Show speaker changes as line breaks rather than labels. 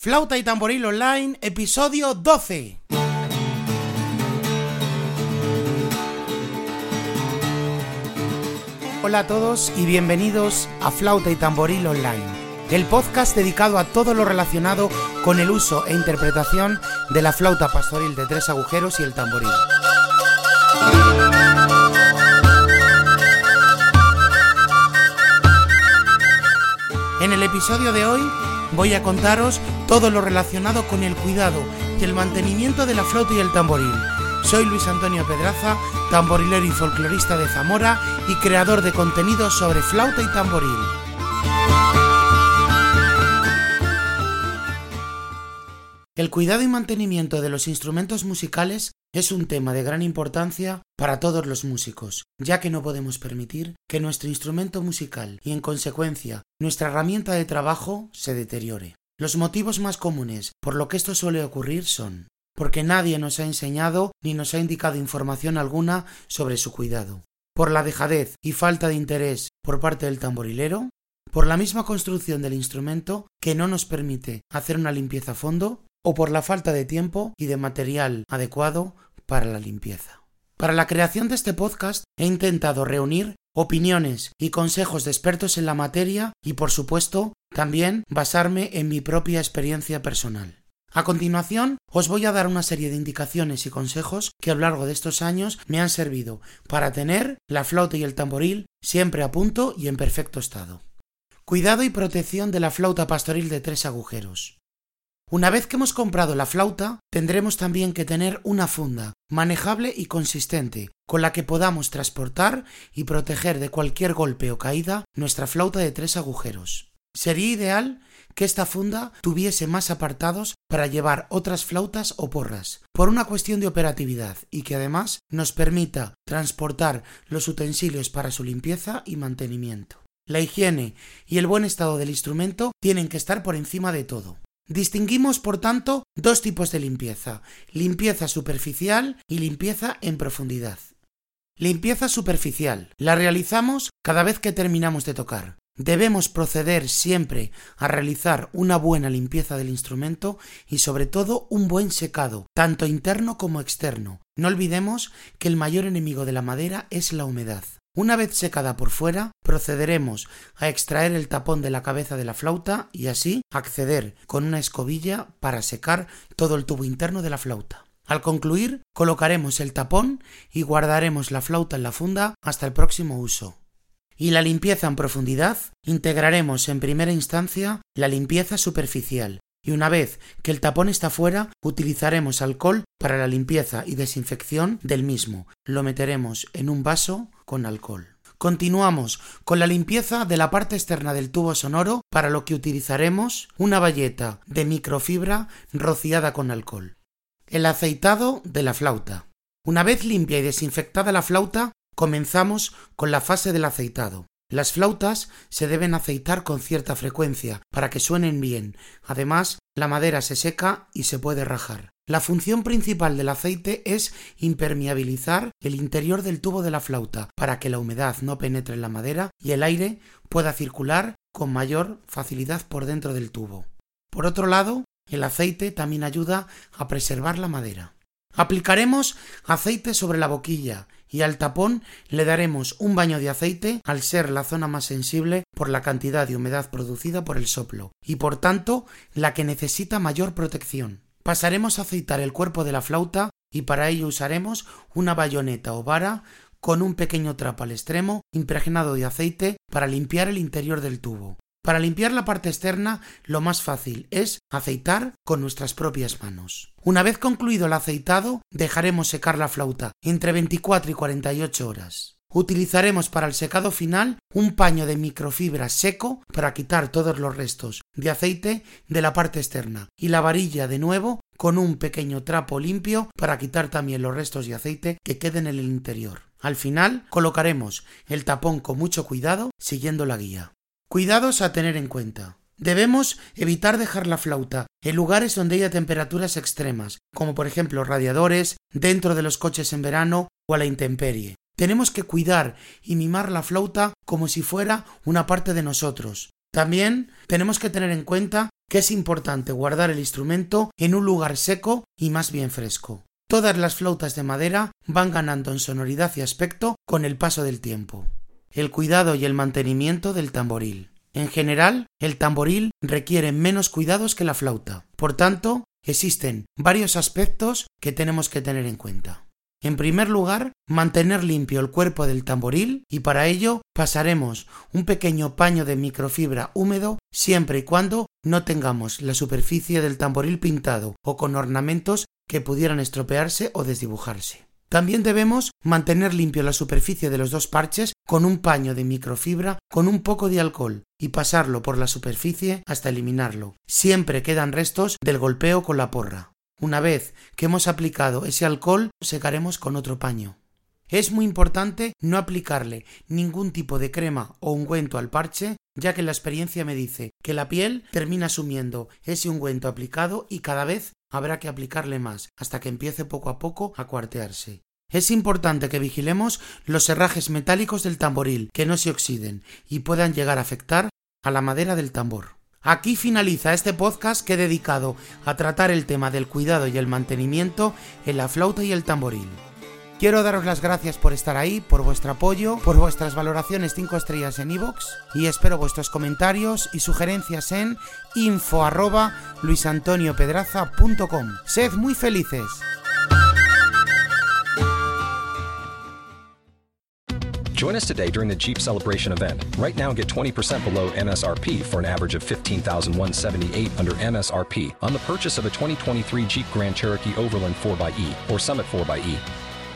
Flauta y tamboril online, episodio 12. Hola a todos y bienvenidos a Flauta y tamboril online, el podcast dedicado a todo lo relacionado con el uso e interpretación de la flauta pastoril de tres agujeros y el tamboril. En el episodio de hoy voy a contaros todo lo relacionado con el cuidado y el mantenimiento de la flauta y el tamboril. Soy Luis Antonio Pedraza, tamborilero y folclorista de Zamora y creador de contenidos sobre flauta y tamboril. El cuidado y mantenimiento de los instrumentos musicales es un tema de gran importancia para todos los músicos, ya que no podemos permitir que nuestro instrumento musical y en consecuencia nuestra herramienta de trabajo se deteriore. Los motivos más comunes por lo que esto suele ocurrir son porque nadie nos ha enseñado ni nos ha indicado información alguna sobre su cuidado, por la dejadez y falta de interés por parte del tamborilero, por la misma construcción del instrumento que no nos permite hacer una limpieza a fondo, o por la falta de tiempo y de material adecuado para la limpieza. Para la creación de este podcast he intentado reunir opiniones y consejos de expertos en la materia y, por supuesto, también basarme en mi propia experiencia personal. A continuación, os voy a dar una serie de indicaciones y consejos que a lo largo de estos años me han servido para tener la flauta y el tamboril siempre a punto y en perfecto estado. Cuidado y protección de la flauta pastoril de tres agujeros. Una vez que hemos comprado la flauta, tendremos también que tener una funda manejable y consistente, con la que podamos transportar y proteger de cualquier golpe o caída nuestra flauta de tres agujeros. Sería ideal que esta funda tuviese más apartados para llevar otras flautas o porras, por una cuestión de operatividad y que además nos permita transportar los utensilios para su limpieza y mantenimiento. La higiene y el buen estado del instrumento tienen que estar por encima de todo. Distinguimos, por tanto, dos tipos de limpieza, limpieza superficial y limpieza en profundidad. Limpieza superficial. La realizamos cada vez que terminamos de tocar. Debemos proceder siempre a realizar una buena limpieza del instrumento y sobre todo un buen secado, tanto interno como externo. No olvidemos que el mayor enemigo de la madera es la humedad. Una vez secada por fuera, procederemos a extraer el tapón de la cabeza de la flauta y así acceder con una escobilla para secar todo el tubo interno de la flauta. Al concluir, colocaremos el tapón y guardaremos la flauta en la funda hasta el próximo uso y la limpieza en profundidad, integraremos en primera instancia la limpieza superficial y una vez que el tapón está fuera, utilizaremos alcohol para la limpieza y desinfección del mismo. Lo meteremos en un vaso con alcohol. Continuamos con la limpieza de la parte externa del tubo sonoro, para lo que utilizaremos una bayeta de microfibra rociada con alcohol. El aceitado de la flauta. Una vez limpia y desinfectada la flauta, Comenzamos con la fase del aceitado. Las flautas se deben aceitar con cierta frecuencia para que suenen bien. Además, la madera se seca y se puede rajar. La función principal del aceite es impermeabilizar el interior del tubo de la flauta para que la humedad no penetre en la madera y el aire pueda circular con mayor facilidad por dentro del tubo. Por otro lado, el aceite también ayuda a preservar la madera. Aplicaremos aceite sobre la boquilla y al tapón le daremos un baño de aceite al ser la zona más sensible por la cantidad de humedad producida por el soplo y por tanto la que necesita mayor protección. Pasaremos a aceitar el cuerpo de la flauta y para ello usaremos una bayoneta o vara con un pequeño trapo al extremo impregnado de aceite para limpiar el interior del tubo. Para limpiar la parte externa, lo más fácil es aceitar con nuestras propias manos. Una vez concluido el aceitado, dejaremos secar la flauta entre 24 y 48 horas. Utilizaremos para el secado final un paño de microfibra seco para quitar todos los restos de aceite de la parte externa y la varilla de nuevo con un pequeño trapo limpio para quitar también los restos de aceite que queden en el interior. Al final colocaremos el tapón con mucho cuidado siguiendo la guía. Cuidados a tener en cuenta. Debemos evitar dejar la flauta en lugares donde haya temperaturas extremas, como por ejemplo radiadores, dentro de los coches en verano o a la intemperie. Tenemos que cuidar y mimar la flauta como si fuera una parte de nosotros. También tenemos que tener en cuenta que es importante guardar el instrumento en un lugar seco y más bien fresco. Todas las flautas de madera van ganando en sonoridad y aspecto con el paso del tiempo. El cuidado y el mantenimiento del tamboril. En general, el tamboril requiere menos cuidados que la flauta. Por tanto, existen varios aspectos que tenemos que tener en cuenta. En primer lugar, mantener limpio el cuerpo del tamboril y para ello pasaremos un pequeño paño de microfibra húmedo siempre y cuando no tengamos la superficie del tamboril pintado o con ornamentos que pudieran estropearse o desdibujarse. También debemos mantener limpio la superficie de los dos parches con un paño de microfibra con un poco de alcohol y pasarlo por la superficie hasta eliminarlo. Siempre quedan restos del golpeo con la porra. Una vez que hemos aplicado ese alcohol, secaremos con otro paño. Es muy importante no aplicarle ningún tipo de crema o ungüento al parche, ya que la experiencia me dice que la piel termina asumiendo ese ungüento aplicado y cada vez habrá que aplicarle más hasta que empiece poco a poco a cuartearse. Es importante que vigilemos los herrajes metálicos del tamboril, que no se oxiden y puedan llegar a afectar a la madera del tambor. Aquí finaliza este podcast que he dedicado a tratar el tema del cuidado y el mantenimiento en la flauta y el tamboril. Quiero daros las gracias por estar ahí, por vuestro apoyo, por vuestras valoraciones 5 estrellas en iVoox y espero vuestros comentarios y sugerencias en info arroba. Sed muy felices.
Join us today during the Jeep Celebration event. Right now, get 20% below MSRP for an average of 15178 under MSRP on the purchase of a 2023 Jeep Grand Cherokee Overland 4xE or Summit 4xE.